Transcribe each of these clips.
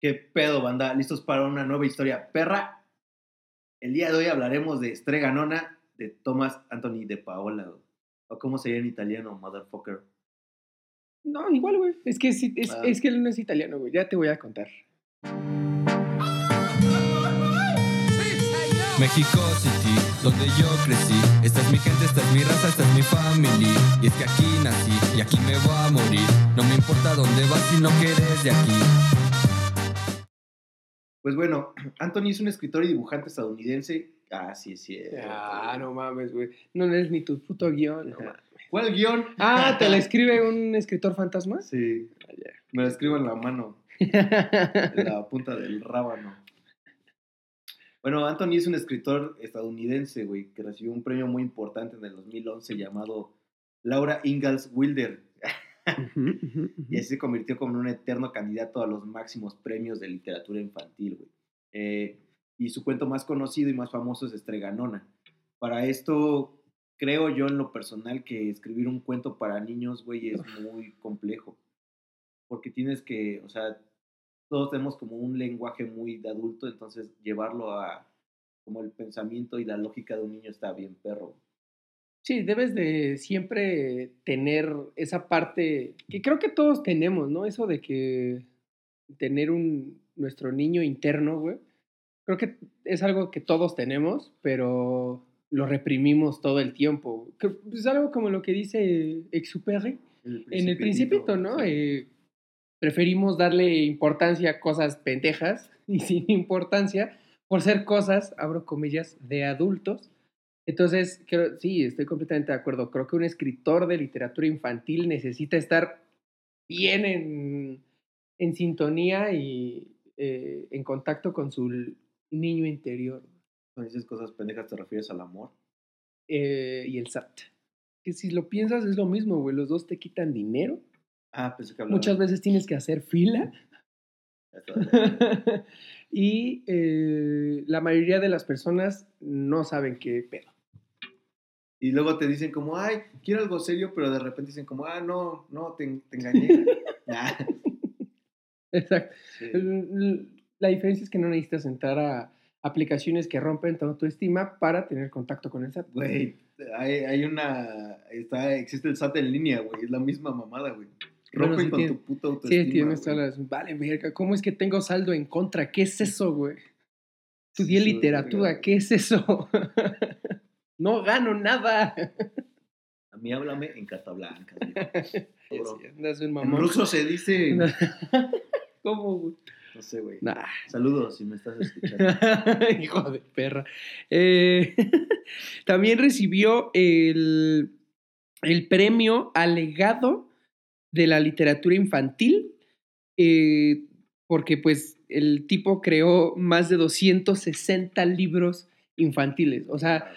¿Qué pedo, banda? ¿Listos para una nueva historia perra? El día de hoy hablaremos de Streganona de Thomas Anthony de Paola. O cómo sería en italiano, motherfucker. No, igual, güey. Es que, sí- es, Ah. es que él no es italiano, güey. Ya te voy a contar. México City, donde yo crecí. Esta es mi gente, esta es mi raza, esta es mi family. Y es que aquí nací y aquí me voy a morir. No me importa dónde vas si no que eres de aquí. Pues bueno, Anthony es un escritor y dibujante estadounidense. Ah, sí, sí. Ah, no mames, güey. No lees ni tu puto guion. no mames. ¿Cuál guion? Ah, ¿te la escribe un escritor fantasma? Sí, Ah, me lo escribo en la mano, en la punta del rábano. Bueno, Anthony es un escritor estadounidense, güey, que recibió un premio muy importante en el 2011 llamado Laura Ingalls Wilder. Y así se convirtió como en un eterno candidato a los máximos premios de literatura infantil, güey. Eh, y su cuento más conocido y más famoso es Estreganona. Para esto, creo yo en lo personal que escribir un cuento para niños, güey, es muy complejo. Porque tienes que, o sea, todos tenemos como un lenguaje muy de adulto, entonces llevarlo a como el pensamiento y la lógica de un niño está bien perro. Sí, debes de siempre tener esa parte que creo que todos tenemos, ¿no? Eso de que tener un nuestro niño interno, güey. Creo que es algo que todos tenemos, pero lo reprimimos todo el tiempo. Que Es algo como lo que dice Exupéry en el Principito, ¿no? sí. Eh, preferimos darle importancia a cosas pendejas y sin importancia por ser cosas, abro comillas, de adultos. Entonces, creo, sí, estoy completamente de acuerdo. Creo que un escritor de literatura infantil necesita estar bien en, en sintonía y eh, en contacto con su niño interior Cuando dices cosas pendejas, ¿te refieres al amor? eh, y el SAT. Que si lo piensas es lo mismo, güey. Los dos te quitan dinero. Ah, pensé que hablaba. Muchas veces tienes que hacer fila. Y eh, la mayoría de las personas no saben qué pedo. Y luego te dicen como, ay, quiero algo serio, pero de repente dicen como, ah, no, no, te, te engañé. Nah. Exacto. Sí. La diferencia es que no necesitas entrar a aplicaciones que rompen tu autoestima para tener contacto con el SAT. Güey, hay, hay una, está, existe el SAT en línea, güey, es la misma mamada, güey. Bueno, Rompen sí con tiene- tu puta autoestima. Sí, tienes todas las... Vale, verga, ¿cómo es que tengo saldo en contra? ¿Qué es eso, güey? Estudié Sí, literatura. ¿qué es eso? no gano nada. A mí háblame en carta blanca. Sí, En ruso se dice, no ¿Cómo, güey? sé, güey. Nah. Saludos si me estás escuchando. Hijo de perra. Eh, también recibió el, el premio alegado de la literatura infantil, eh, porque pues el tipo creó más de 260 libros infantiles. O sea,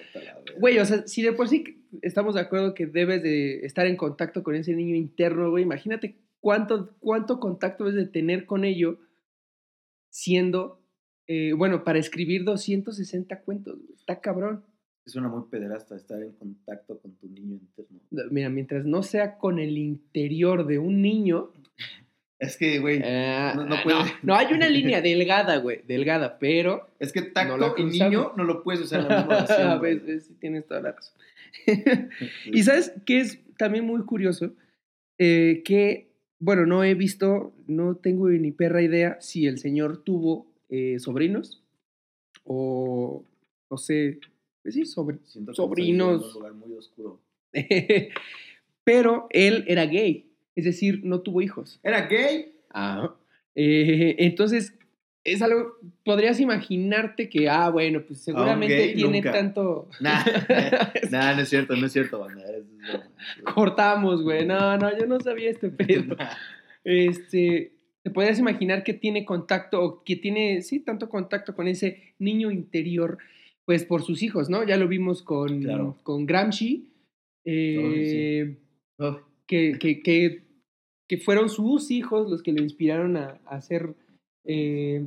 güey, o sea, si de por sí estamos de acuerdo que debes de estar en contacto con ese niño interno, güey, imagínate cuánto, cuánto contacto debes de tener con ello siendo, eh, bueno, para escribir 260 cuentos, güey, está cabrón. Es una muy pederasta estar en contacto con tu niño interno. Mira, mientras no sea con el interior de un niño, Es que, güey, eh, no- no no, puede. no, hay una línea delgada, güey, delgada, pero es que No tacto la y niño no lo puedes usar en la misma oración. a veces sí tienes toda la razón. Y sabes qué es también muy curioso, Eh, que, bueno, no he visto, no tengo ni perra idea si el señor tuvo eh, sobrinos o, no sé, pues sí, sobre, sobrinos. en un lugar muy oscuro. pero él era gay, es decir, no tuvo hijos. ¿Era gay? Eh, entonces, es algo, podrías imaginarte que, ah, bueno, pues seguramente tiene nunca. tanto... Nah, nah, no es cierto, no es cierto, banda. Cortamos, güey. No, no, yo no sabía este pedo. Este, te podrías imaginar que tiene contacto, o que tiene, sí, tanto contacto con ese niño interior, pues por sus hijos, ¿no? Ya lo vimos con, Claro. con Gramsci, eh, Oh, que, que, que, que fueron sus hijos los que lo inspiraron a, a hacer eh,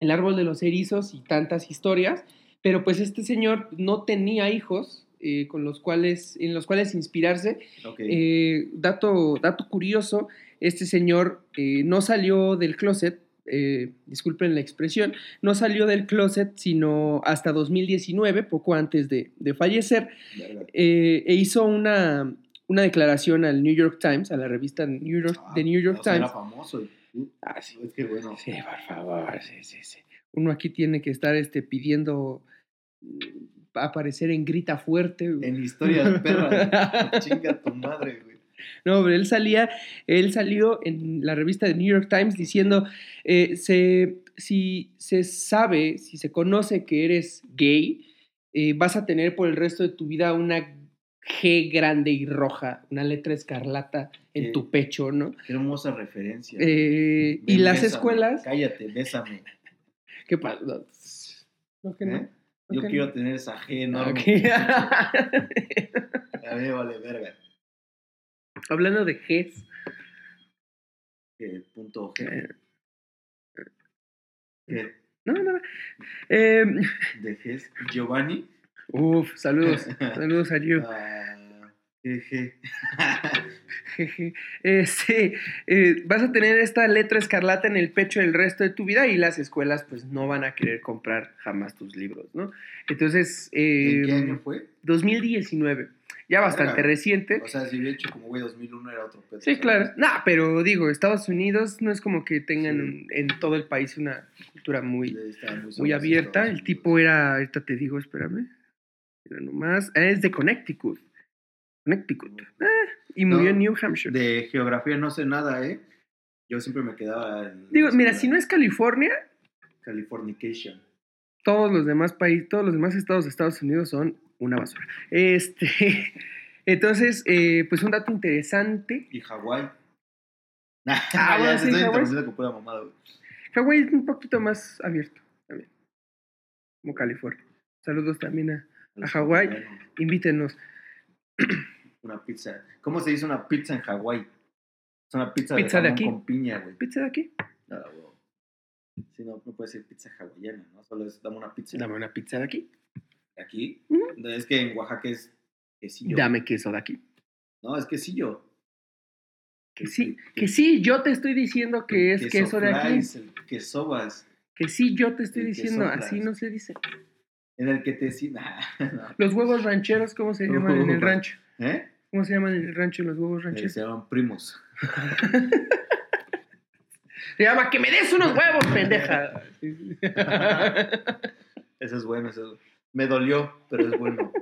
El árbol de los erizos y tantas historias, pero pues este señor no tenía hijos eh, con los cuales, en los cuales inspirarse. Eh, dato, dato curioso, este señor no salió del closet eh, disculpen la expresión, no salió del closet sino hasta 2019, poco antes de, de fallecer, eh, e hizo una, una declaración al New York Times, a la revista New York, Ah, The New York sea, Times. Era famoso. Ah, sí. Es que bueno. Sí, por favor, sí, sí, sí. Uno aquí tiene que estar este, pidiendo mm, aparecer en grita fuerte. güey. En historias perras. Chinga tu madre, güey. No, pero él salía, él salió en la revista de New York Times diciendo, eh, se, si se sabe, si se conoce que eres gay, eh, vas a tener por el resto de tu vida una G grande y roja, una letra escarlata en Qué- tu pecho, ¿no? Qué hermosa referencia. Eh, y las bésame. escuelas, Cállate, bésame. ¿qué pasa? No, no, que no. ¿Eh? no Yo quiero no. tener esa G Ah, enorme. ok. A mí vale verga. Hablando de Gs, punto G. eh, ¿Qué? no, no, no. Eh, ¿De G? ¿Giovanni? Uf, saludos, saludos a you. Ah, G. Jeje. Este, eh, vas a tener esta letra escarlata en el pecho el resto de tu vida y las escuelas pues no van a querer comprar jamás tus libros, ¿no? Entonces, eh, ¿En qué año fue? 2019, ya bastante reciente. O sea, si hubiera hecho como, güey, 2001 era otro pedo. Sí, ¿sabes? claro. No, pero digo, Estados Unidos no es como que tengan Sí. un- en todo el país una cultura muy, Sí, muy abierta. El tipo era, ahorita te digo, espérame. Mira nomás. ah, Es de Connecticut. Connecticut. Ah, y murió No, en New Hampshire. De geografía no sé nada, ¿eh? Yo siempre me quedaba en... Digo, mira, si no es California, Californication. todos los demás países, todos los demás estados de Estados Unidos son una basura. Este, entonces, eh, pues un dato interesante. Y Hawái. Ah, bueno, ya sí, te estoy Hawái. interrumpiendo con pura mamada, güey. Hawái es un poquito más abierto también, como California. Saludos también a, A Hawái. Invítenos. Una pizza. ¿Cómo se dice una pizza en Hawái? Es una pizza, Pizza de de, aquí. con piña, güey. ¿Pizza de aquí? Güey. Sí, no, no puede ser pizza hawaiana, ¿no? Solo es dame una pizza. Dame una pizza de aquí. Aquí. Ujú. Es que en Oaxaca es quesillo. Dame queso de aquí. No, es quesillo. Que sí, que sí, yo te estoy diciendo que es queso de aquí. el quesobas. Que sí, yo te estoy El diciendo, queso así no se dice. En el que te... Nah, no. Los huevos rancheros, ¿cómo se llaman en el rancho? ¿Eh? ¿Cómo se llaman en el rancho los huevos Eh, rancheros? se llaman primos. Se llama que me des unos huevos, pendeja. Eso es bueno, eso es- Me dolió, pero es bueno.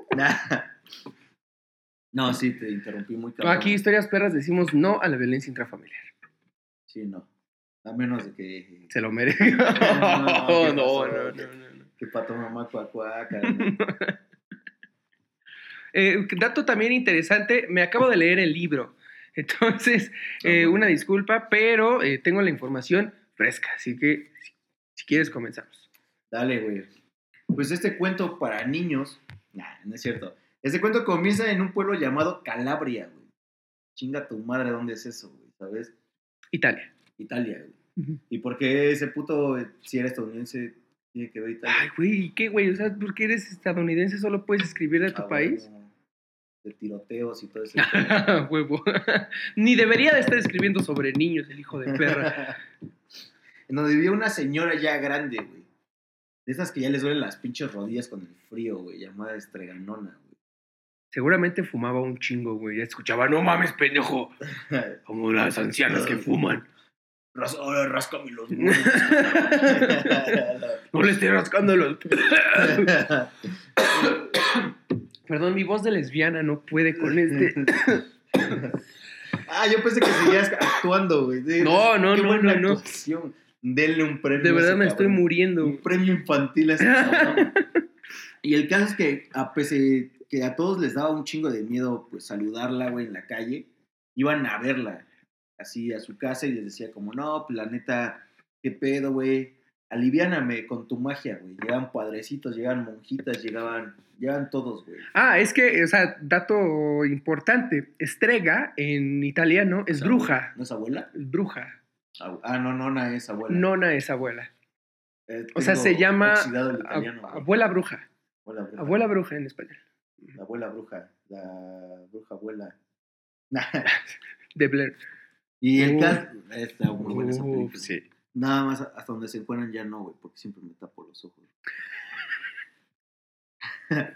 No, sí, te interrumpí muy cabrón. Aquí, historias perras, decimos no a la violencia intrafamiliar. Sí, no. A menos de que... Se lo merece. No, No, ¿qué no, no, Que pato mamá cuacuaca. ¿no? Eh, dato también interesante, me acabo de leer el libro. Entonces, Ah, eh, una disculpa, pero eh, tengo la información fresca, así que si, si quieres comenzamos. Dale, güey. Pues este cuento para niños... Nah, no es cierto. Este cuento comienza en un pueblo llamado Calabria, güey. Chinga tu madre, ¿dónde es eso, güey? ¿Sabes? Italia. Italia, güey. ¿Y por qué ese puto, eh, si era estadounidense, tiene que ver Italia? Ay, güey, ¿y ¿qué, güey? O sea, ¿por qué eres estadounidense? ¿Solo puedes escribir de tu Ah, país? bueno, de tiroteos y todo eso. Huevo. Ni debería de estar escribiendo sobre niños, el hijo de perra. en donde vivía una señora ya grande, güey. De esas que ya les duelen las pinches rodillas con el frío, güey, llamada estreganona, Seguramente fumaba un chingo, güey. Ya escuchaba, no mames, pendejo. güey. Como las ancianas que fuman. Ras- ahora ráscame los. No le estoy rascando los... Perdón, mi voz de lesbiana no puede con este. ah, yo pensé que seguías actuando, güey. No, no, qué no, buena no, no. actuación. Denle un premio. De a verdad ese me estoy cabrón. muriendo. Un premio infantil a ese cabrón. Y el caso es que, a pese que a todos les daba un chingo de miedo, pues, saludarla, güey, en la calle, iban a verla, así, a su casa y les decía como, no, pues, la neta, qué pedo, güey, aliviáname con tu magia, güey. Llegaban padrecitos, llegaban monjitas, llegaban, llegaban todos, güey. Ah, es que, o sea, dato importante. Estrega en italiano es bruja. ¿No es abuela? Bruja. Ah, no, nona es abuela. Nona es abuela. Eh, O sea, se llama ab- abuela bruja. Abuela bruja. Abuela bruja en español. La abuela bruja. La bruja abuela. De Blair. Y el caso... Está muy buena esa película. sí. Nada más hasta donde se encuentran ya no, güey, porque siempre me tapo los ojos.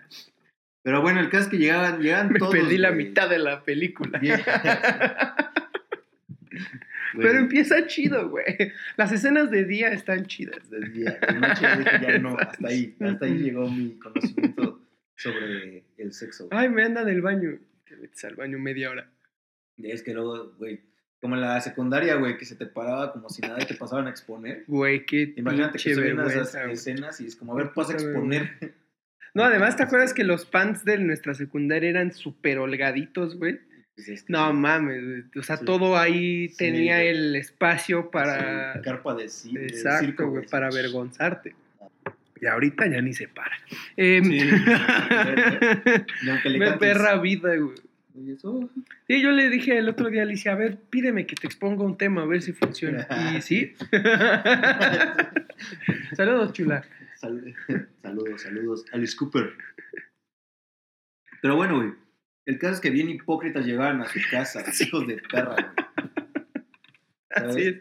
Pero bueno, el caso es que llegaban, llegaban Me todos. perdí la güey. mitad de la película. Pero empieza chido, güey. Las escenas de día están chidas. de día, de noche ya dije, ya no, hasta ahí, hasta ahí llegó mi conocimiento sobre el sexo. güey. Ay, me anda del baño. Te metes al baño media hora. Es que luego, güey, como en la secundaria, güey, que se te paraba como si nada y te pasaban a exponer. Güey, qué Imagínate que subían esas escenas y es como, a ver, pasa a exponer. No, además, ¿te acuerdas que los pants de nuestra secundaria eran súper holgaditos, güey? Pues es que No sí, mames, güey. O sea, Sí. todo ahí Sí, tenía güey. el espacio para... sí, carpa de, ci- de Exacto, circo, güey, para sí. avergonzarte. Y ahorita ya ni se para. Em, Sí. Y aunque le Me cantes, perra vida, güey. "Oye, eso". Sí, yo le dije el otro día a Alicia, a ver, pídeme que te exponga un tema, a ver si funciona. Y sí. Saludos, chula. Sal- saludos, saludos. Alice Cooper. Pero bueno, güey. El caso es que bien hipócritas llegaban a su casa, hijos de perra, güey. Así es.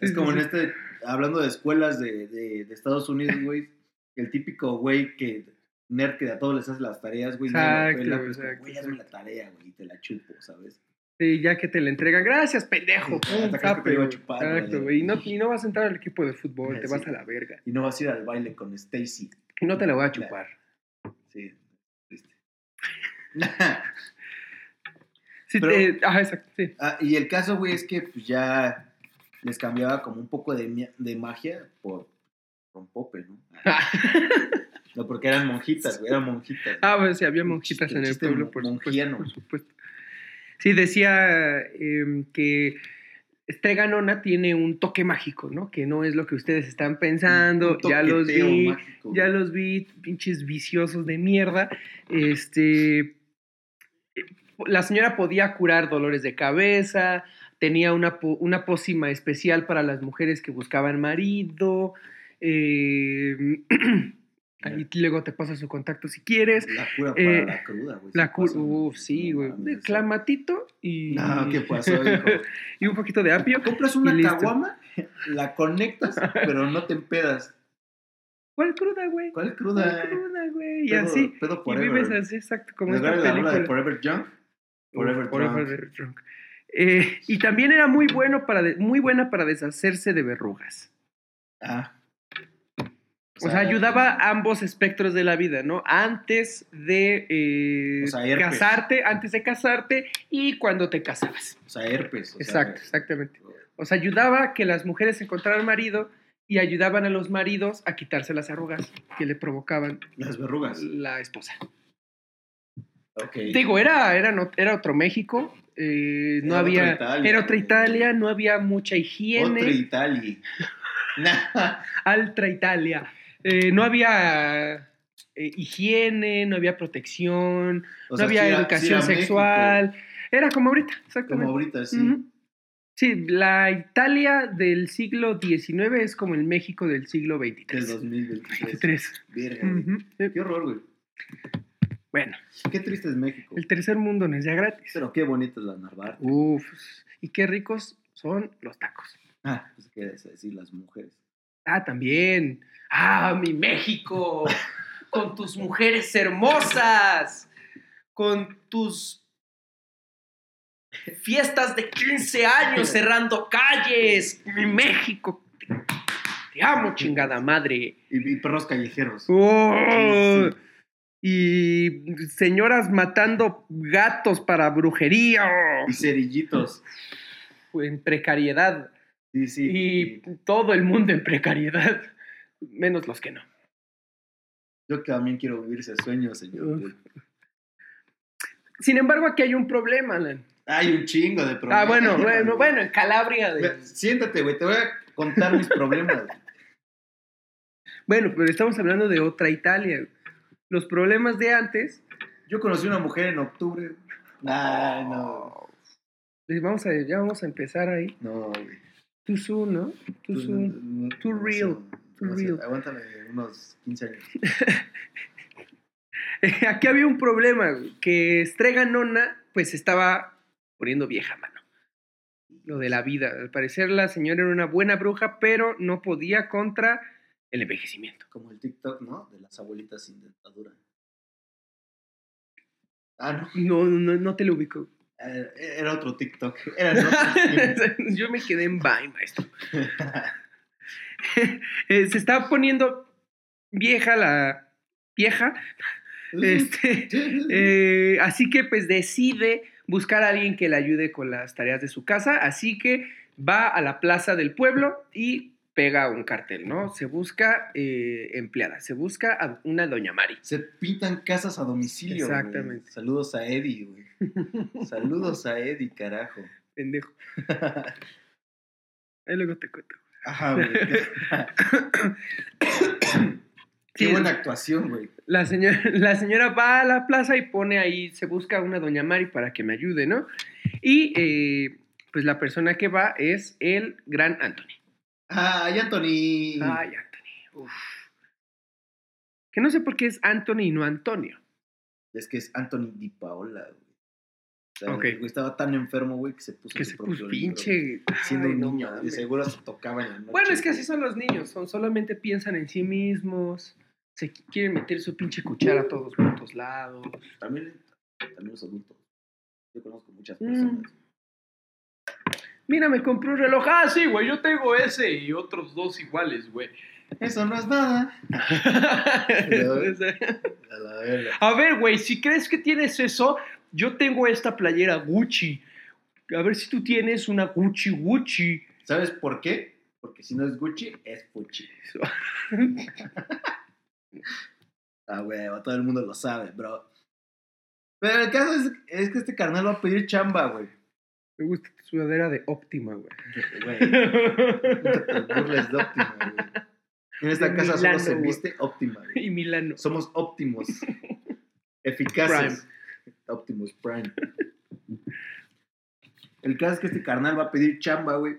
Es Sí, como sí, en sí. este, hablando de escuelas de, de, de Estados Unidos, güey, el típico güey que nerd que a todos les hace las tareas, güey, Exacto, pela, pues, güey, hazme la tarea, güey, y te la chupo, ¿sabes? Sí, ya que te la entregan, gracias, pendejo. Sí, güey. chupar, Exacto, güey. Y no, y no vas a entrar al equipo de fútbol, te vas a la verga. Y no vas a ir al baile con Stacy. Y no te la voy a chupar. Sí, triste. Sí, Pero- te- ajá, exacto, sí. Ah, y el caso, güey, es que pues, ya les cambiaba como un poco de, de magia por rompope, ¿no? No, porque eran monjitas, güey, eran monjitas. Ah, pues sí, había monjitas El en el pueblo, por supuesto, por supuesto. Sí, decía em, que Estreganona tiene un toque mágico, ¿no? Que no es lo que ustedes están pensando. Ya los vi, mágico, ya los vi, pinches viciosos de mierda. Este. La señora podía curar dolores de cabeza, tenía una, una pócima especial para las mujeres que buscaban marido. eh, ahí luego te pasa su contacto si quieres. La cura para Eh, la cruda, güey. La cura, ¿no? uff, sí, No güey. eso. clamatito y. No, ¿qué pasó, hijo? y un poquito de apio. Compras una caguama, la conectas, pero no te empedas. ¿Cuál cruda, güey? ¿Cuál ¿Cuál cruda? cruda, güey? Y así. pedo Y forever. vives así, exacto, como esta la rola de película. Forever Young, Forever Uf, Drunk. Drunk. Eh, y también era muy bueno para de- muy buena para deshacerse de verrugas. Ah. O sea, ayudaba a ambos espectros de la vida, ¿no? Antes de eh, O sea, herpes. casarte, antes de casarte y cuando te casabas. O sea, herpes. o sea, Exacto, exactamente. O sea, ayudaba a que las mujeres encontraran marido y ayudaban a los maridos a quitarse las arrugas que le provocaban Las verrugas. la esposa. Ok. Digo, era, era, no- era otro México, eh, no Era otra había... Italia. Era otra Italia, no había mucha higiene. Otra Italia. Altra Italia. Eh, no había eh, higiene, no había protección, O no sea, había era- educación era sexual. Era como ahorita, exactamente. Como ahorita, sí. Sí, la Italia del siglo XIX es como el México del siglo XXIII. Del 2023. 23. Verga. Eh, Qué horror, güey. Bueno, Qué triste es México. el tercer mundo no es ya gratis. Pero qué bonito es la Narvarte. Uf, y qué ricos son los tacos. Ah, pues qué decir las mujeres. Ah, también. Ah, mi México. Con tus mujeres hermosas. Con tus fiestas de 15 años cerrando calles. Mi México. Te amo, chingada madre. Y, y perros callejeros. Oh, Sí, sí. Y señoras matando gatos para brujería. Y cerillitos. En precariedad. Sí, sí. Y todo el mundo en precariedad. Menos los que no. Yo también quiero vivir ese sueño, señor. Sin embargo, aquí hay un problema, Alan. Hay un chingo de problemas. Ah, bueno, bueno, bueno, en Calabria. de- Siéntate, güey. Te voy a contar mis problemas. Bueno, pero estamos hablando de otra Italia. Los problemas de antes. Yo conocí una mujer en octubre. Ay, no. les Vamos a, ya vamos a empezar ahí. No, güey. Too soon, ¿no? Too soon. Too real, too real. Aguántame unos 15 años. Aquí había un problema, güey, que Strega Nona, pues estaba poniendo vieja mano. lo de la vida. Al parecer la señora era una buena bruja, pero no podía contra el envejecimiento. Como el TikTok, ¿no? De las abuelitas sin dentadura. Ah, no. No, no, no te lo ubico. Eh, Era otro TikTok. Era en otro Yo me quedé en bye, maestro. Eh, Se estaba poniendo vieja la vieja. Este, eh, así que pues decide buscar a alguien que le ayude con las tareas de su casa. Así que va a la plaza del pueblo y pega un cartel, ¿no? Se busca eh, empleada, se busca a una doña Mari. Se pintan casas a domicilio. güey. Exactamente. Saludos a Eddie, güey. Saludos a Eddie, carajo. Pendejo. Ahí luego te cuento. Ajá, güey. Qué Sí, buena actuación, güey. La señora, la señora va a la plaza y pone ahí, se busca a una doña Mari para que me ayude, ¿no? Y eh, pues la persona que va es el gran Anthony. Ay, Anthony. Ay, Anthony. Uf. Que no sé por qué es Anthony y no Antonio. Es que es Anthony Di Paola, güey. O sea, Ok. el güey estaba tan enfermo, güey, que se puso Que se puso pinche. Siendo Ay, un no niño, de mames. seguro se tocaba en la noche. Bueno, es que así son los niños, son, solamente piensan en sí mismos, se qu- quieren meter su pinche cuchara a todos por todos lados. También, también los adultos. Yo conozco muchas Mm. Mira, me compré un reloj. Ah, sí, güey, yo tengo ese y otros dos iguales, güey. Eso no es nada. A ver, güey, si crees que tienes eso, yo tengo esta playera Gucci. A ver si tú tienes una Gucci Gucci. ¿Sabes por qué? Porque si no es Gucci, es Pucci. Ah, huevo, todo el mundo lo sabe, bro. Pero el caso es, es que este carnal va a pedir chamba, güey. Me gusta tu sudadera de óptima, güey. Güey, te burles de óptima, güey. En esta De casa Milano, solo se viste óptima, güey. y Milano. Somos óptimos. Eficaces. Optimus Prime. El caso es que este carnal va a pedir chamba, güey.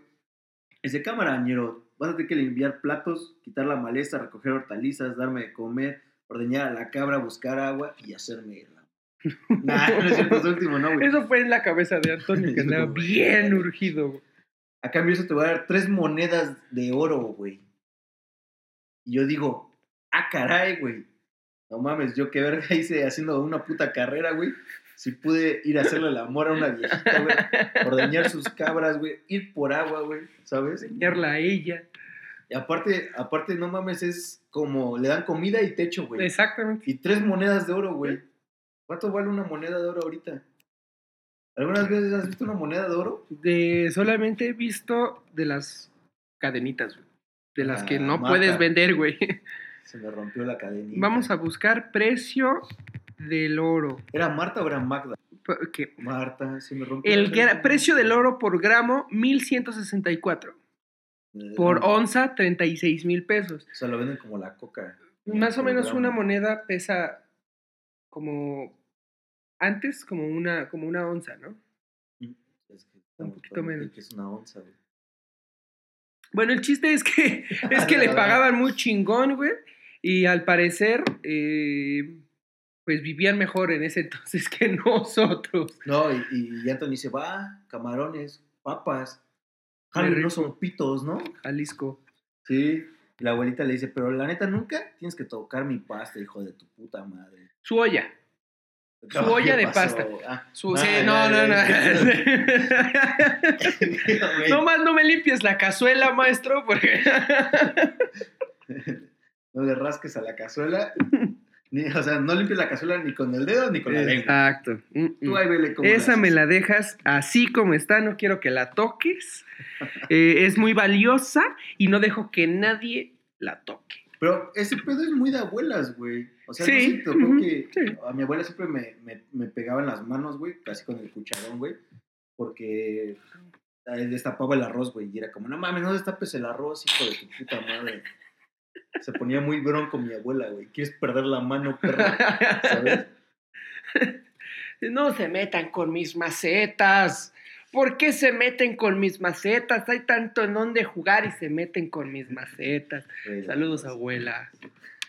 Ese camarañero, vas a tener que limpiar platos, quitar la maleza, recoger hortalizas, darme de comer, ordeñar a la cabra, buscar agua y hacerme la... Nah, no es cierto, es último, no, güey. Eso fue en la cabeza de Antonio, que andaba bien urgido, güey. A cambio eso te voy a dar tres monedas de oro, güey. Y yo digo, ah, caray, güey. No mames, yo qué verga hice haciendo una puta carrera, güey. Si pude ir a hacerle el amor a una viejita, güey. Ordeñar sus cabras, güey. Ir por agua, güey. ¿Sabes? Enseñarla a ella. Y aparte, aparte, no mames, es como le dan comida y techo, güey. Exactamente. Y tres monedas de oro, güey. ¿Cuánto vale una moneda de oro ahorita? ¿Algunas veces has visto una moneda de oro? De, solamente he visto de las cadenitas, güey. De las que Ah, no puedes vender, güey. Se me rompió la cadenita. Vamos a buscar precio del oro. ¿Era Marta o era Magda? Que- Marta, se me rompió. El la precio del oro por gramo, 1164. Eh, Por no, onza, 36 mil pesos. O sea, lo venden como la coca. Más o menos gramo. una moneda pesa como antes, como una, como una onza, ¿no? Es que Un poquito menos. Que es una onza, güey. Bueno, el chiste es que, es que le pagaban muy chingón, güey. Y al parecer, eh, pues vivían mejor en ese entonces que nosotros. No, y, y Anthony dice, va, camarones, papas. Jale, no son pitos, ¿no? Jalisco. Sí. Y la abuelita le dice, pero la neta nunca tienes que tocar mi pasta, hijo de tu puta madre. Su olla. Su No, olla ¿qué de pasó? pasta. Ah, Su, ah, sí, no, no, no. no más no me limpies la cazuela, maestro, porque... No le rasques a la cazuela. Ni, o sea, no limpies la cazuela ni con el dedo ni con la lengua. Exacto. Mm, Tú mm. ahí vele cómo Esa me la dejas así como está, no quiero que la toques. Eh, es muy valiosa y no dejo que nadie la toque. Pero ese pedo es muy de abuelas, güey. O sea, Sí, no tocó que sí. a mi abuela siempre me, me, me pegaba en las manos, güey, casi con el cucharón, güey, porque destapaba el arroz, güey, y era como, no mames, no destapes el arroz, hijo de tu puta madre. Se ponía muy bronco mi abuela, güey. ¿Quieres perder la mano, perro? ¿Sabes? No se metan con mis macetas. ¿Por qué se meten con mis macetas? Hay tanto en donde jugar y se meten con mis macetas. Saludos, abuela.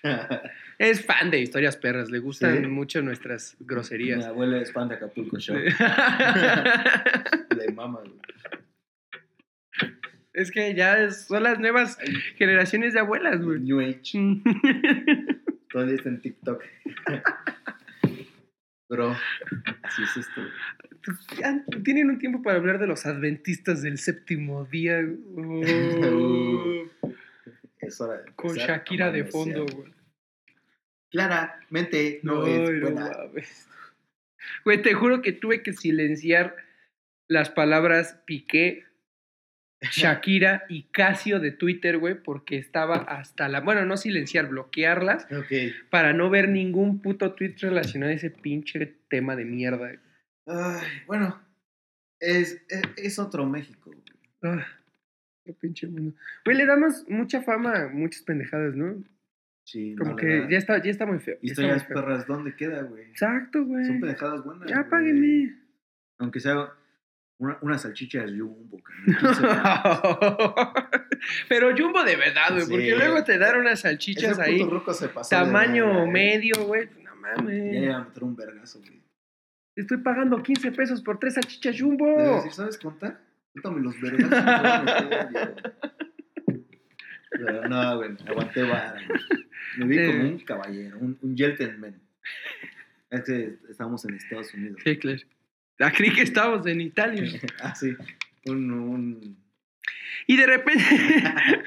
Es fan de historias perras, le gustan Sí. mucho nuestras Mi groserías. abuela es fan de Acapulco Show. Le mama, güey. Es que ya son las nuevas generaciones de abuelas, güey. New Age. Día está en TikTok. Bro, así es esto. Tienen un tiempo para hablar de los adventistas del séptimo día. Oh, Es hora de con Shakira de fondo, güey. Claramente no Ay, es no buena. Güey, te juro que tuve que silenciar las palabras Piqué, Shakira y Casio de Twitter, güey, porque estaba hasta la. Bueno, no silenciar, bloquearlas Ok. para no ver ningún puto tweet relacionado a ese pinche tema de mierda. Ay, bueno, es, es, es otro México. güey. Ah, qué pinche mundo. Güey, le damos mucha fama a muchas pendejadas, ¿no? Sí, Como no, que ya está, ya está muy feo. ya Historias perras, ¿dónde queda, güey? Exacto, güey. Son pendejadas buenas. Ya güey. páguenme. Aunque sea una, una salchicha de jumbo. cabrón, 15 varos. Pero Jumbo de verdad, güey, porque luego te dan unas salchichas Ese ahí, puto ruco se pasó de tamaño eh. medio, güey. No Ya mames. iba a meter un vergazo, güey. Estoy pagando 15 pesos por tres salchichas Jumbo. decir, ¿sabes contar? Cuéntame los Diego. Pero no, güey, aguanté vara. Me vi Sí. como un caballero, un, un gentleman. Es que estamos en Estados Unidos. Sí, claro. Ah, creí que estábamos en Italia. Ah, sí. Un, un... Y de repente,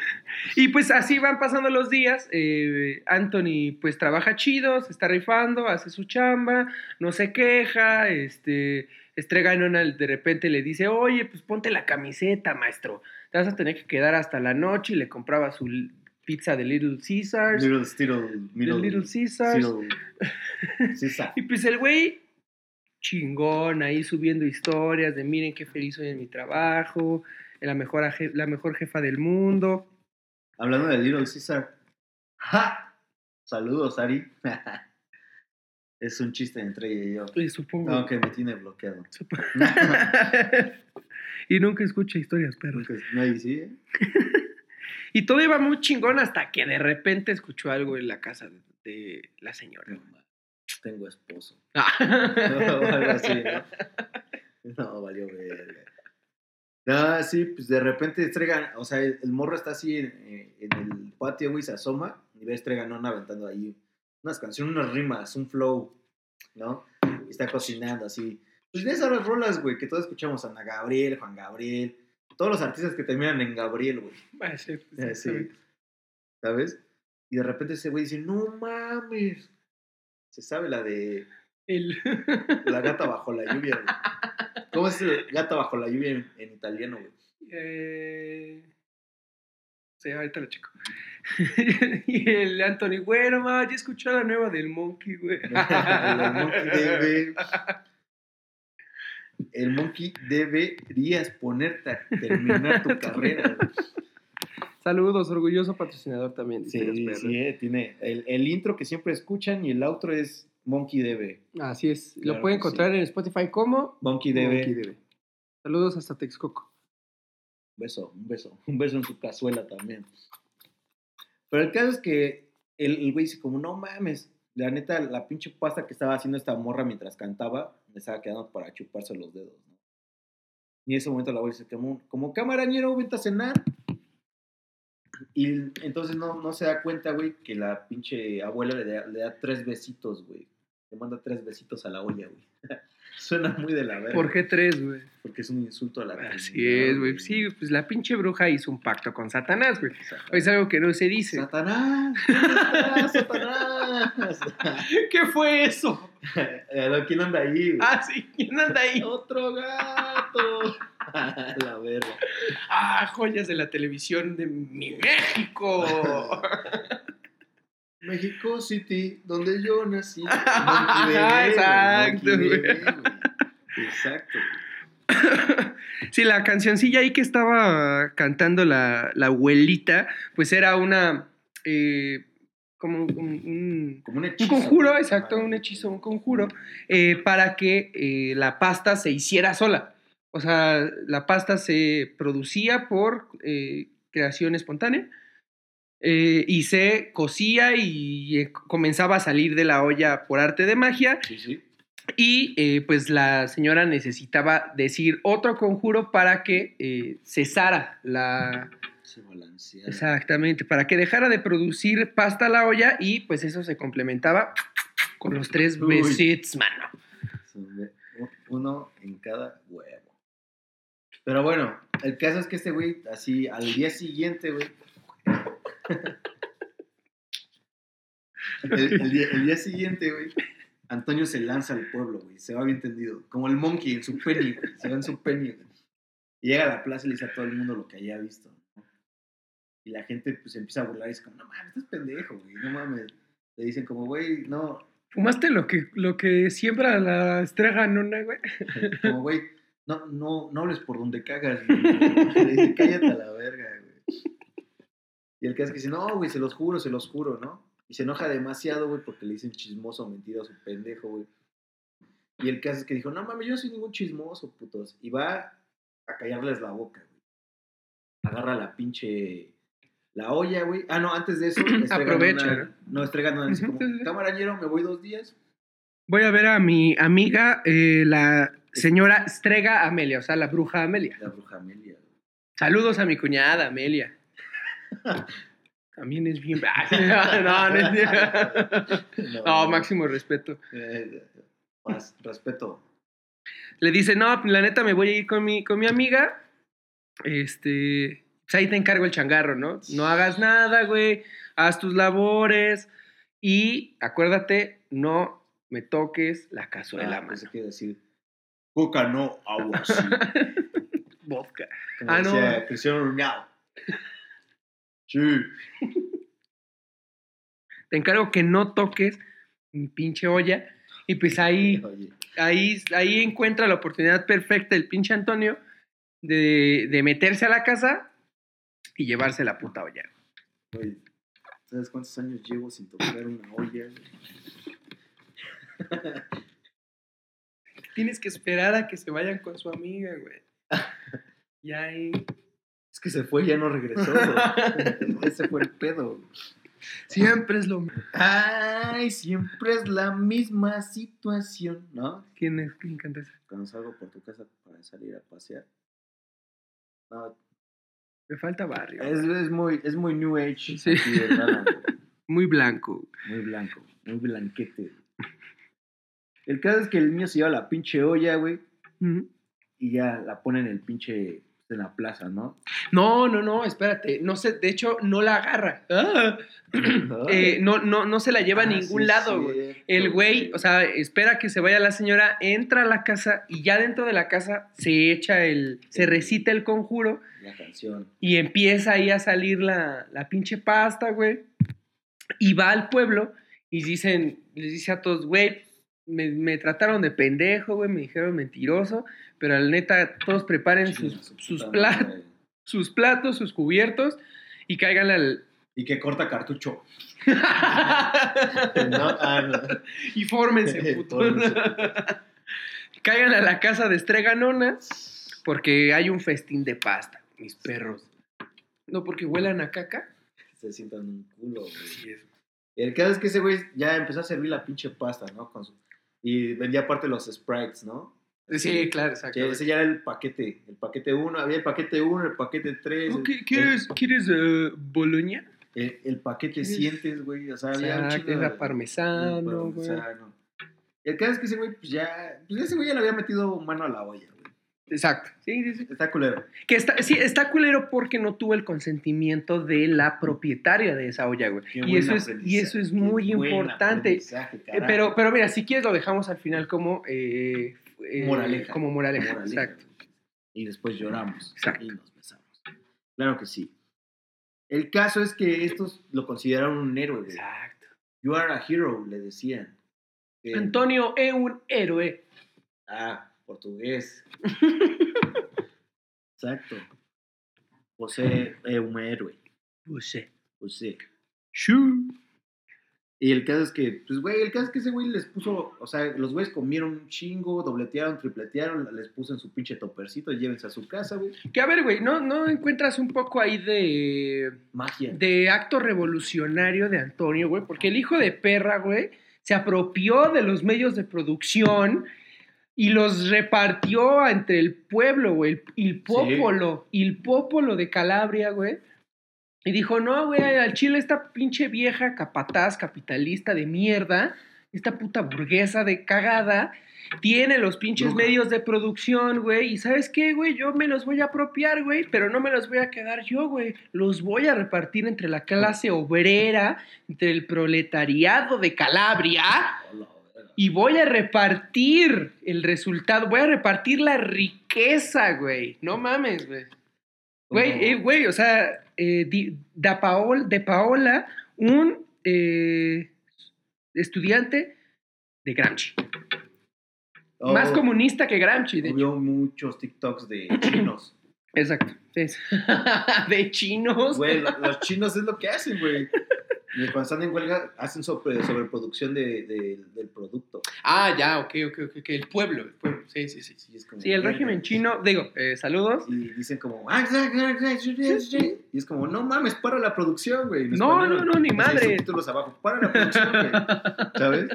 y pues así van pasando los días. eh, Anthony pues trabaja chido, se está rifando, hace su chamba, no se queja, este, Estrega de repente le dice, oye, pues ponte la camiseta, maestro. Te vas a tener que quedar hasta la noche y le compraba su pizza de Little Caesars. Little, little, Little Caesars. Caesar. Y pues el güey, chingón, ahí subiendo historias de miren qué feliz soy en mi trabajo, la mejor, la mejor jefa del mundo. Hablando de Little Caesar. ¡Ja! Saludos, Ari. es un chiste entre ella y yo. Y supongo. Aunque me tiene bloqueado. y nunca escucha historias, perro. Nunca- Nadie sí, ¿eh? Y todo iba muy chingón hasta que de repente escuchó algo en la casa de, la señora. No, Tengo esposo. o algo así, ¿no? No, valió verga. No, sí, pues de repente Estregan, o sea, el, el morro está así en, en el patio, güey, se asoma y ve a Estreganón aventando ahí unas canciones, unas rimas, un flow, ¿no? Y está cocinando así. Pues de esas rolas, güey, que todos escuchamos, Ana Gabriel, Juan Gabriel, todos los artistas que terminan en Gabriel, güey. Sí, Eh, sí, sí. ¿Sabes? Y de repente ese güey dice, no mames. Se sabe la de El- la gata bajo la lluvia, güey. ¿Cómo es gata bajo la lluvia en, en italiano, güey? Eh, Sí, ahorita lo checo. y el Anthony, bueno, ma, ya escuchó la nueva del Monkey, güey. el monkey debe. El monkey deberías ponerte a terminar tu carrera. güey. Saludos, orgulloso patrocinador también. de Sí, Historias sí, eh, tiene el, el intro que siempre escuchan y el outro es Monkey debe. Así es. Claro lo pueden que sí. encontrar en Spotify como Monkey Debe. Saludos hasta Texcoco. Un beso, un beso, un beso en su cazuela también. Pero el caso es que el, güey dice como, no mames, la neta, la pinche pasta que estaba haciendo esta morra mientras cantaba, me estaba quedando para chuparse los dedos, ¿no? Y en ese momento la güey dice, como, como camarañero, vente a cenar. Y entonces no, no se da cuenta, güey, que la pinche abuela le da, le da tres besitos, güey. Le manda tres besitos a la olla, güey. Suena muy de la verga. ¿Por qué tres, güey? Porque es un insulto a la Así Trinidad, es, güey. Sí, pues la pinche bruja hizo un pacto con Satanás, güey. Es algo que no se dice. Satanás, ¿dónde estás, Satanás. ¿Qué fue eso? Eh, ¿Quién anda ahí? güey? Ah, sí, ¿quién anda ahí? Otro gato. la verga. Ah, joyas de la televisión de mi México. México City, donde yo nací. Exacto, güey. Güey. Exacto. Sí, la cancioncilla ahí que estaba cantando la, la abuelita, pues era una. eh, como un, un- Como un un hechizo. conjuro, exacto, un hechizo, un conjuro, eh, para que eh, la pasta se hiciera sola. O sea, la pasta se producía por eh, creación espontánea eh, y se cocía y eh, comenzaba a salir de la olla por arte de magia Sí, sí. Y eh, pues la señora necesitaba decir otro conjuro para que eh, cesara la... Se balancea. Exactamente, para que dejara de producir pasta a la olla y pues eso se complementaba con los tres Uy. besitos, mano. Uno en cada huevo. Pero bueno, el caso es que este güey, así, al día siguiente, güey. El, el día, el día siguiente, güey, Antonio se lanza al pueblo, güey. Se va bien tendido. Como el monkey en su penny, güey. Se va en su penny, güey. Y llega a la plaza y le dice a todo el mundo lo que haya visto. ¿no? Y la gente, pues, empieza a burlar y dice como, no mames, estás pendejo, güey. No mames. Le dicen como, güey, no, ¿Fumaste lo que, lo que siembra la estrella nona, güey? Como, güey, no, no, no hables por donde cagas, güey. Le dice, cállate a la verga, güey. Y el caso es que dice, no, güey, se los juro, se los juro, ¿no? Y se enoja demasiado, güey, porque le dicen chismoso o mentiroso, pendejo, güey. Y el caso es que dijo, no mames, yo no soy ningún chismoso, putos. Y va a callarles la boca, güey. Agarra la pinche. La olla, güey. Ah, no, antes de eso. Aprovecha, Nona- No, Estrega Nona dice Ujú, como, sí, sí. camarañero, me voy dos días. Voy a ver a mi amiga, eh, la señora Estrega Amelia, o sea, la bruja Amelia. La bruja Amelia. Saludos a mi cuñada Amelia. También es bien. No, no, es- no, máximo respeto. Eh, más respeto. Le dice, no, la neta me voy a ir con mi, con mi amiga. Este, pues ahí te encargo el changarro, ¿no? No hagas nada, güey. Haz tus labores. Y acuérdate, no me toques la cazuela, Ah, iba a decir coca no, agua sí. Vodka. Como Ah, no. Cristiano Ronaldo. Sí. Te encargo que no toques mi pinche olla. Y pues ahí, Oye, ahí, ahí encuentra la oportunidad perfecta el pinche Antonio de, de meterse a la casa y llevarse la puta olla. güey, ¿sabes cuántos años llevo sin tocar una olla? Tienes que esperar a que se vayan con su amiga, güey. Y ahí. Es que se fue y ya no regresó. güey. Ese fue el pedo. Siempre es lo mismo. Ay, siempre es la misma situación, ¿no? ¿Quién es? ¿Quién canta eso? Cuando salgo por tu casa para salir a pasear. No, Me falta barrio. es, es muy, es muy new age. Sí. aquí. Muy blanco. Muy blanco, muy blanquete. El caso es que el niño se lleva la pinche olla, güey, y ya la pone en el pinche, en la plaza, ¿no? No, no, no, espérate. No sé, de hecho, no la agarra. Ah. Eh, no, no, no se la lleva a Ah, ningún sí lado, güey. cierto, El güey, o sea, espera que se vaya la señora, entra a la casa y ya dentro de la casa se echa el, se recita el conjuro La canción. y empieza ahí a salir la, la pinche pasta, güey. Y va al pueblo y dicen, les dice a todos, güey, me, me trataron de pendejo, güey, me dijeron mentiroso, pero al neta, todos preparen sus, sus, sus platos, sus cubiertos y caigan al... Y que corta cartucho. No, ah, no. y fórmense. Fórmense, Caigan a la casa de Estreganona porque hay un festín de pasta, mis perros. No porque huelan a caca. Se sientan un culo, güey. El caso es que ese güey ya empezó a servir la pinche pasta, ¿no? Con su- Y vendía aparte los sprites, ¿no? Sí, claro, Que exacto. ese ya era el paquete. El paquete 1, había el paquete 1, el paquete 3. Ok, ¿Quieres, ¿quieres eh, Boloña? El, el paquete ¿Quieres? sientes, güey. O sea, había un chingo era parmesano, güey. El caso es que ese güey, pues ya. Pues ese güey ya le había metido mano a la olla. Exacto. Sí, sí, sí. Está culero. Que está, sí, está culero porque no tuvo el consentimiento de la propietaria de esa olla, güey. Qué Y eso es, y eso es muy importante. Eh, pero, pero mira, si quieres lo dejamos al final como eh, eh, Moraleja. Como moraleja. Moraleja. Exacto. Y después lloramos. Exacto. Y nos besamos. Claro que sí. El caso es que estos lo consideraron un héroe, güey. Exacto. You are a hero, le decían. Antonio es un héroe. Ah, portugués. Exacto. José es un héroe. José. José. Shoo. Y el caso es que, pues, güey, el caso es que ese güey les puso, o sea, los güeyes comieron un chingo, dobletearon, tripletearon, les puso en su pinche topercito, llévense a su casa, güey. Que a ver, güey, ¿no, ¿no encuentras un poco ahí de, Magia. de acto revolucionario de Antonio, güey? Porque el hijo de perra, güey, se apropió de los medios de producción y los repartió entre el pueblo, güey, el, el popolo, el popolo de Calabria, güey. Y dijo, no, güey, al Chile esta pinche vieja capataz capitalista de mierda, esta puta burguesa de cagada, tiene los pinches Bruja. medios de producción, güey. Y sabes qué, güey, yo me los voy a apropiar, güey, pero no me los voy a quedar yo, güey. Los voy a repartir entre la clase obrera, entre el proletariado de Calabria. Hola. Y voy a repartir el resultado, voy a repartir la riqueza, güey. No mames, güey. Güey, eh, güey, o sea, eh, di- da Paol- de Paola, un eh, estudiante de Gramsci. Oh, Más comunista que Gramsci, de. Vio muchos TikToks de chinos. Exacto. de chinos. Güey, lo- los chinos es lo que hacen, güey. Y Cuando están en huelga, hacen sobre, sobreproducción de, de- del producto. Ah, ya, ok, ok, ok, El pueblo, el pueblo. Sí, sí, sí. Sí, es como, Sí, el régimen chino, digo, eh, saludos. Y dicen como, "Ah, y es como, no mames, para la producción, güey. No, no, no, ni madre. subtítulos abajo, para la producción, güey. ¿Sabes?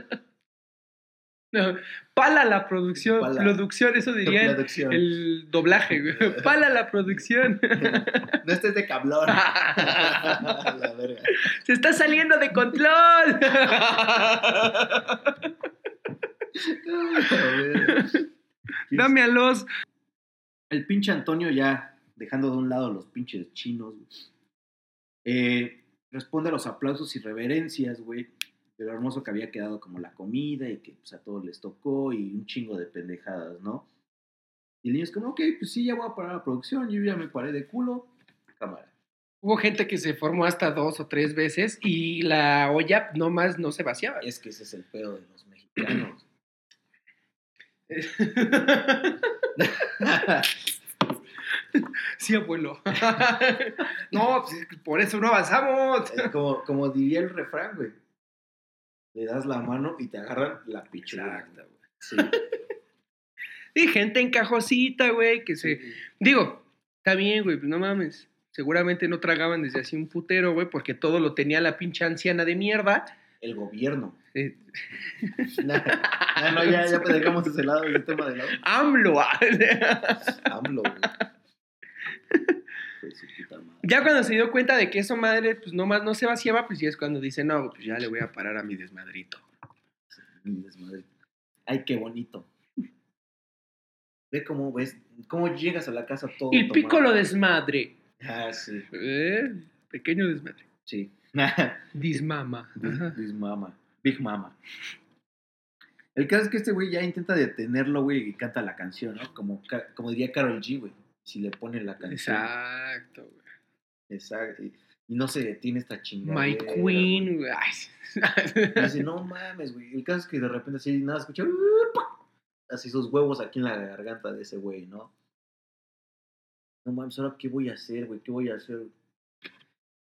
No, pala la producción, Pala. producción, eso diría el, el doblaje, güey. Pala la producción. No estés de cablón. la verga. Se está saliendo de control. Dame a los. El pinche Antonio ya, dejando de un lado los pinches chinos, güey, eh, responde a los aplausos y reverencias, güey, de lo hermoso que había quedado como la comida y que pues, a todos les tocó y un chingo de pendejadas, ¿no? Y el niño es como, ok, pues sí, ya voy a parar la producción, yo ya me paré de culo, cámara. Hubo gente que se formó hasta dos o tres veces y la olla nomás no se vaciaba. Es que ese es el pedo de los mexicanos. sí, abuelo. no, pues, por eso no avanzamos. Eh, como, como diría el refrán, güey. Le das la mano y te agarran la pichula. Exacto, güey. Sí. Y gente encajosita, güey, que se. Digo, está bien, güey, pues no mames. Seguramente no tragaban desde así un putero, güey, porque todo lo tenía la pinche anciana de mierda. El gobierno. Eh, No, no, no, ya, ya dejamos ese lado, ese tema de lado. AMLO. AMLO, güey. Hijo de su puta madre. ya cuando se dio cuenta de que eso madre, pues nomás no se vaciaba, pues ya es cuando dice, no, pues ya le voy a parar a mi desmadrito. Mi desmadre. Ay, qué bonito. Ve cómo ves, cómo llegas a la casa todo. El tomado. piccolo desmadre. Ah, sí, Eh, pequeño desmadre. sí. Dismama. Ajá. Big Mama. El caso es que este güey ya intenta detenerlo, güey, y canta la canción, ¿no? Como, como diría Carol G, güey. Si le pone la canción. Exacto, güey. Exacto. Y, y no se detiene esta chingada. My Queen, güey. Dice, no mames, güey. El caso es que de repente así nada escucha. Así sus huevos aquí en la garganta de ese güey, ¿no? No mames, ahora qué voy a hacer, güey. ¿Qué voy a hacer?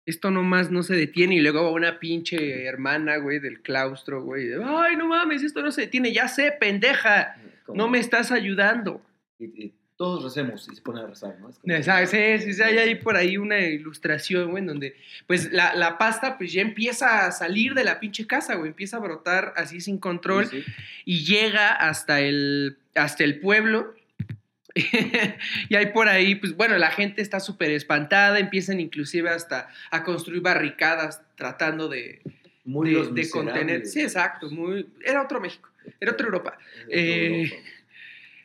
Esto nomás no se detiene y luego va una pinche hermana, güey, del claustro, güey. de, Ay, no mames, esto no se detiene. Ya sé, pendeja. No me estás ayudando. Y, y todos recemos y se pone a rezar, ¿no? Es como- ¿Sabes? Sí, sí, sí, hay ahí por ahí una ilustración, güey, en donde, pues, la, la pasta, pues, ya empieza a salir de la pinche casa, güey. Empieza a brotar así sin control. Sí, sí. y llega hasta el, hasta el pueblo. y hay por ahí, pues bueno, la gente está súper espantada, empiezan inclusive hasta a construir barricadas tratando de, Muy de, contener. Sí, exacto, muy, era otro México, era otra Europa. Era Eh, Europa.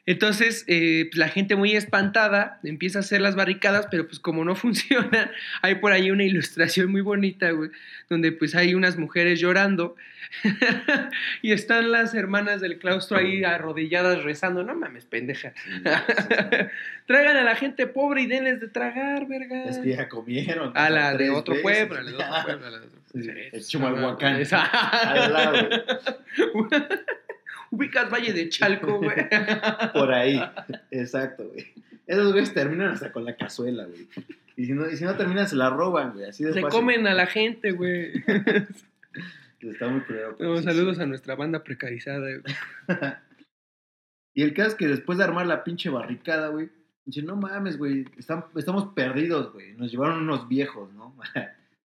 Entonces, eh, pues, la gente muy espantada empieza a hacer las barricadas, pero pues como no funcionan, hay por ahí una ilustración muy bonita, güey, donde pues hay unas mujeres llorando y están las hermanas del claustro ahí arrodilladas rezando. No mames, pendeja. Sí, sí, Traigan a la gente pobre y denles de tragar, verga. sí. Es que ya comieron. A la de otro veces. pueblo, a la de otro pueblo. a la de otro Sí, pueblo. el Chimalhuacán. Esa- Al lado. Ubicas Valle de Chalco, güey. Por ahí. Exacto, güey. Esos güeyes terminan hasta con la cazuela, güey. Y si no, y si no terminan, se la roban, güey. Así de Se fácil. comen a la gente, güey. Está muy pero No, saludos a nuestra banda precarizada. güey. Y el caso es que después de armar la pinche barricada, güey, dice, no mames, güey, estam- estamos perdidos, güey. Nos llevaron unos viejos, ¿no?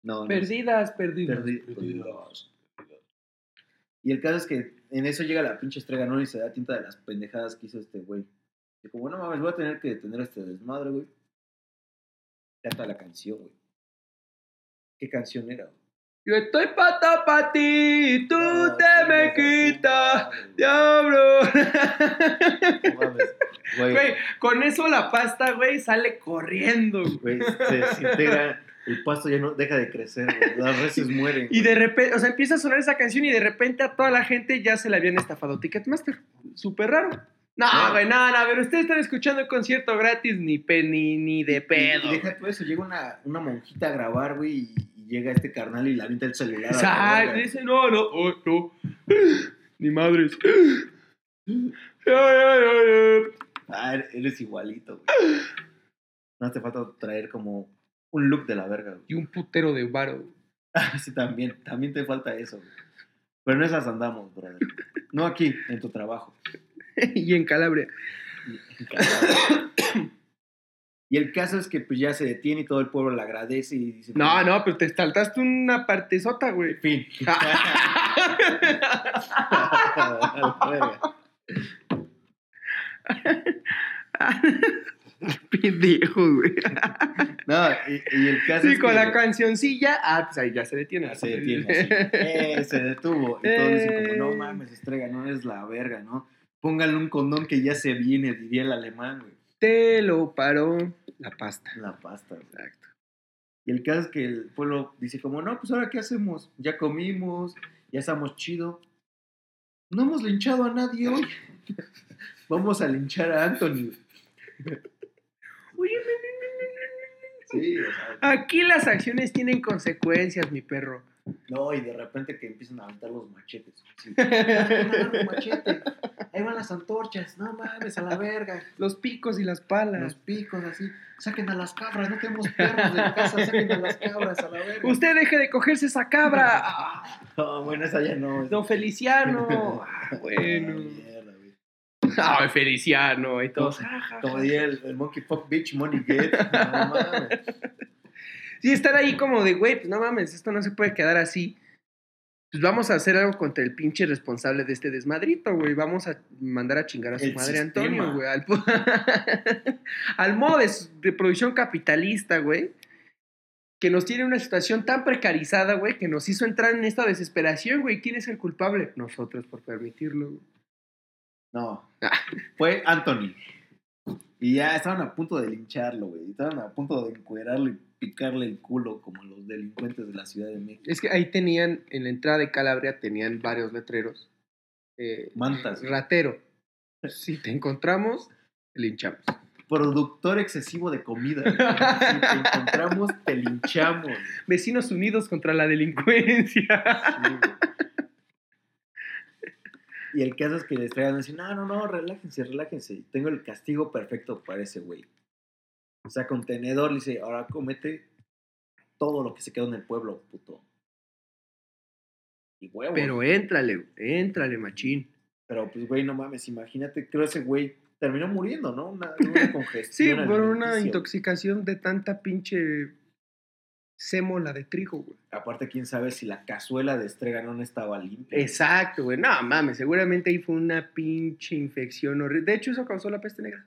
no, no. Perdidas, perdidas. Perdi- perdidos. Y el caso es que en eso llega la pinche estreganona y se da tinta de las pendejadas que hizo este güey. Y como, no mames, voy a tener que detener este desmadre, güey. Canta la canción, güey. ¿Qué canción era, güey? Yo estoy pata pa ti, tú No, te me a quitas, diablo. No mames, güey. Güey, con eso la pasta, güey, sale corriendo. güey. Güey, se desintegra, el pasto ya no deja de crecer, güey. Las reses mueren. Y güey. de repente, o sea, empieza a sonar esa canción y de repente a toda la gente ya se le habían estafado Ticketmaster. Súper raro. No, No. güey, no, no, pero ustedes están escuchando el concierto gratis ni, pe, ni, ni de pedo. Y, deja todo eso, llega una, una monjita a grabar, güey, y, y llega este carnal y le avienta el celular. la Exacto, dice, no, no, oh, no. Ni madres. Ay, ay, ay, ay. Ah, eres igualito, güey. No te falta traer como un look de la verga, güey. Y un putero de varo. Sí, también, también te falta eso, güey. Pero en esas andamos, brother. No aquí, en tu trabajo. y en Calabria. Y, en Y el caso es que pues ya se detiene y todo el pueblo le agradece y dice... No, no, pero te saltaste una partezota, güey. Fin. Pendejo, güey. no, y, y el caso Sí, es con que la cancioncilla, ah, pues ahí ya se detiene. se detiene. así. Eh, se detuvo. Y todos dicen como, no Eh. mames, estrega, no es la verga, ¿no? Póngale un condón que ya se viene, diría el alemán, güey. Te lo paró la pasta. La pasta, güey. Exacto. Y el caso es que el pueblo dice como, no, pues ahora qué hacemos? Ya comimos, ya estamos chido. No hemos linchado a nadie hoy. Vamos a linchar a Anthony. Sí, o sea, aquí las acciones tienen consecuencias, mi perro. no, y de repente que empiezan a aventar los machetes. Sí. Ahí van las antorchas. No mames, a la verga. Los picos y las palas. Los picos así. Saquen a las cabras, no tenemos perros de casa, saquen a las cabras a la verga. Usted deje de cogerse esa cabra. No, bueno, esa ya no. Don Feliciano. Ah, bueno. Ay, Feliciano. Y todos. Como- diría el, el Monkey Fuck Bitch Money Get. No mames. Sí, estar ahí como de, güey, pues no mames, esto no se puede quedar así. Pues vamos a hacer algo contra el pinche responsable de este desmadrito, güey. Vamos a mandar a chingar a su El madre sistema. Antonio, güey. Al, al modo de, de producción capitalista, güey. Que nos tiene una situación tan precarizada, güey, que nos hizo entrar en esta desesperación, güey. ¿Quién es el culpable? Nosotros por permitirlo, güey. No. Fue Anthony. Y ya estaban a punto de lincharlo, güey. Estaban a punto de encuerarlo y picarle el culo como los delincuentes de la Ciudad de México. Es que ahí tenían, en la entrada de Calabria, tenían varios letreros. Eh, Mantas. ratero. Si te encontramos, te linchamos. Productor excesivo de comida. Si te encontramos, te linchamos. Vecinos unidos contra la delincuencia. Sí, güey. Y el caso es que les traigan y dicen, no, no, no, relájense, relájense. Tengo el castigo perfecto para ese güey. O sea, contenedor, le dice, ahora comete todo lo que se quedó en el pueblo, puto. Y huevo. Pero éntrale, éntrale, machín. Pero pues, güey, no mames, imagínate, creo ese güey terminó muriendo, ¿no? Una, una Sí, congestión. por una intoxicación de tanta pinche sémola de trigo, güey. Aparte, quién sabe si la cazuela de estreganón estaba limpia. Exacto, güey. No, mames, seguramente ahí fue una pinche infección horrible. De hecho, eso causó la peste negra.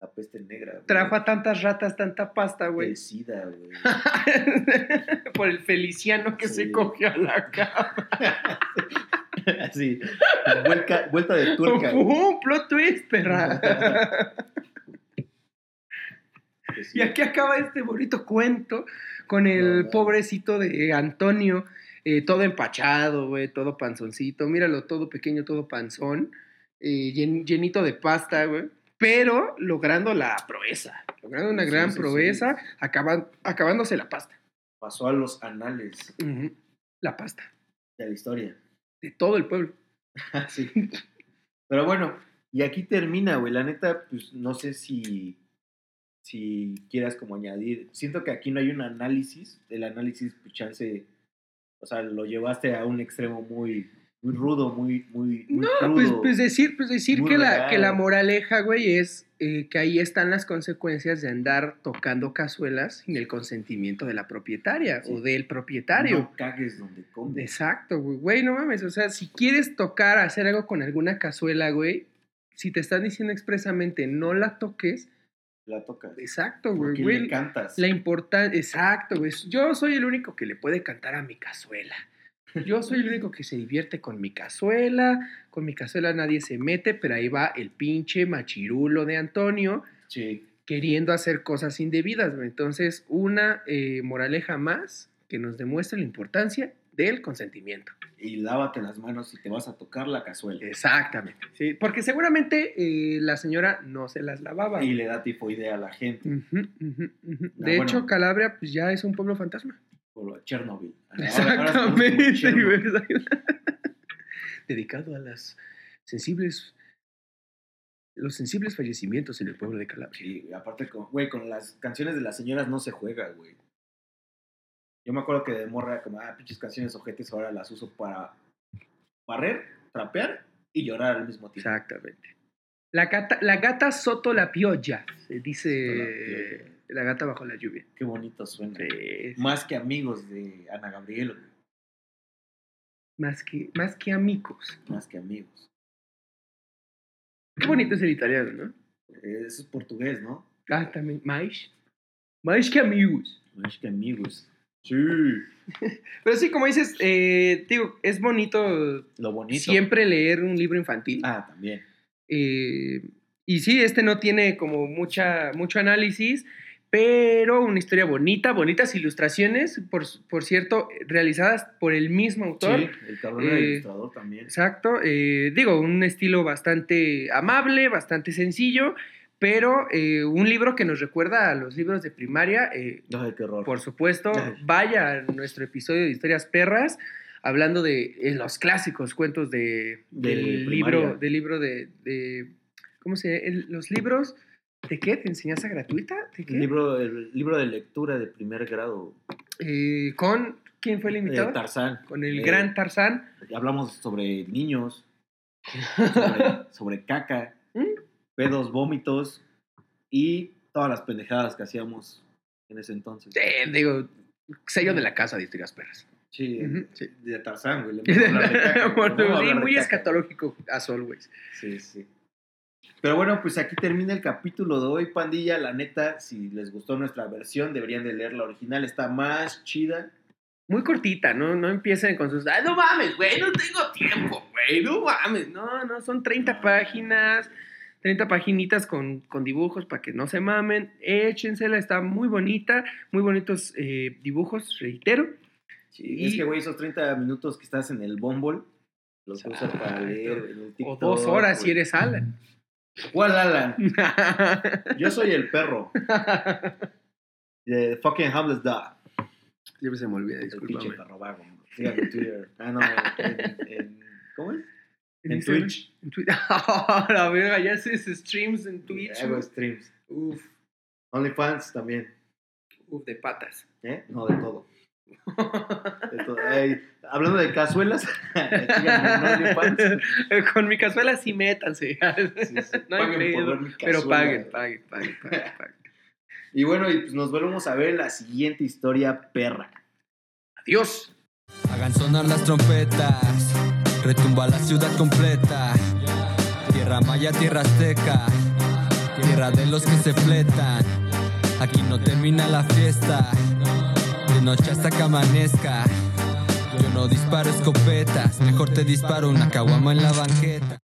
La peste negra. güey. Trajo a tantas ratas, tanta pasta, güey. El SIDA, güey. Por el feliciano que Sí. se cogió a la cama. Así, vuelta, vuelta de tuerca. güey. ¡Pum! Plot twist, perra. Sí. Y aquí acaba este bonito cuento con el pobrecito de Antonio, eh, todo empachado, güey, todo panzoncito. Míralo, todo pequeño, todo panzón, eh, llen- llenito de pasta, güey. Pero logrando la proeza, logrando una Sí, gran sí, proeza, acaban- acabándose la pasta. Pasó a los anales La pasta, de la historia. de todo el pueblo. Sí. Pero bueno, y aquí termina, güey. La neta, pues no sé si, si quieras como añadir. Siento que aquí no hay un análisis. El análisis, pues chance, o sea, lo llevaste a un extremo muy, muy rudo, muy, muy, muy No, crudo. pues, pues decir, pues decir que la, que la moraleja, güey, es eh, que ahí están las consecuencias de andar tocando cazuelas sin el consentimiento de la propietaria Sí. o del propietario. No cagues donde comes. Exacto, güey. Güey, no mames. O sea, si quieres tocar, hacer algo con alguna cazuela, güey, si te están diciendo expresamente no la toques, La tocas. exacto, güey. Porque güey. le cantas. La importancia, exacto, güey. Yo soy el único que le puede cantar a mi cazuela. Yo soy el único que se divierte con mi cazuela. Con mi cazuela nadie se mete, pero ahí va el pinche machirulo de Antonio Sí. queriendo hacer cosas indebidas. güey. Entonces, una eh, moraleja más que nos demuestra la importancia del consentimiento. Y lávate las manos si te vas a tocar la cazuela. Exactamente. Sí, porque seguramente eh, la señora no se las lavaba. Y le da tifoidea a la gente. Ah, De bueno. hecho, Calabria pues, ya es un pueblo fantasma. Chernobyl. Ahora- ahora es como Exactamente. Chernobyl. Dedicado a las sensibles, los sensibles fallecimientos en el pueblo de Calabria. Sí, aparte, con, güey, con las canciones de las señoras no se juega, güey. Yo me acuerdo que de morra, como, ah, pinches canciones ojetes, ahora las uso para barrer, trapear y llorar al mismo tiempo. Exactamente. La gata, la gata soto la piolla, se dice la piolla. la gata bajo la lluvia. Qué bonito suena. Sí, Más que amigos de Ana Gabriel, más, que, más que amigos. Más que amigos. Qué bonito es el italiano, ¿no? Eso es portugués, ¿no? Ah, también. Mais. Mais que amigos. Más que amigos. Sí. Pero sí, como dices, eh, digo, es bonito Lo bonito. siempre leer un libro infantil. Ah, también. Eh, y sí, este no tiene como mucha, mucho análisis, pero una historia bonita, bonitas ilustraciones, por, por cierto, realizadas por el mismo autor. Sí, el cabrón Eh, ilustrador también. Exacto, eh, digo, un estilo bastante amable, bastante sencillo, pero eh, un libro que nos recuerda a los libros de primaria. eh, Ay, qué horror. por supuesto, Ay. vaya a nuestro episodio de historias perras, hablando de eh, los clásicos cuentos de, De del primaria. libro, del libro de, de- ¿cómo se el- los libros de qué? ¿De enseñanza gratuita? ¿De qué? El libro, el libro de lectura de primer grado. Eh, con quién fue el invitado? Tarzán. con el gran Tarzán. Hablamos sobre niños, sobre, sobre caca, ¿Mm? Pedos, vómitos y todas las pendejadas que hacíamos en ese entonces. Eh, digo, sello de la casa historias perras. Sí, Ujú, sí. de Tarzán, güey. le caca, le Sí, muy escatológico, as always. Sí, sí. Pero bueno, pues aquí termina el capítulo de hoy, pandilla. La neta, si les gustó nuestra versión, deberían de leer la original. Está más chida. Muy cortita, ¿no? No empiecen con sus. ¡Ay, no mames, güey! No tengo tiempo, güey. No mames. No, no, son 30 páginas. 30 paginitas con, con dibujos para que no se mamen. Échensela, está muy bonita. Muy bonitos eh, dibujos, reitero. Sí, Y- Es que, güey, esos 30 minutos que estás en el Bumble, los usar para leer en el O TikTok. dos horas si eres Alan. ¿Cuál Alan? Yo soy el perro. De fucking Hamlet Dog. Siempre se me olvida, El pinche perro vago. Síganme en Twitter. Ah, no, en, en- ¿Cómo es? En? Twitch. En Twitch. la verga, ya haces streams en Twitch. Hago streams. Uf, OnlyFans también. uf, de patas. ¿Eh? No, de todo. De todo. Hablando de cazuelas. Con mi cazuela sí métanse. Sí, sí. No hay Paguen por pedo, ver mi Pero cazuela. paguen, paguen, paguen, paguen, paguen. Y bueno, y pues nos volvemos a ver en la siguiente historia perra. Adiós. Hagan sonar las trompetas, retumba la ciudad completa. Tierra maya, tierra azteca, tierra de los que se fletan. Aquí no termina la fiesta, de noche hasta que amanezca. Yo no disparo escopetas, mejor te disparo una caguama en la banqueta.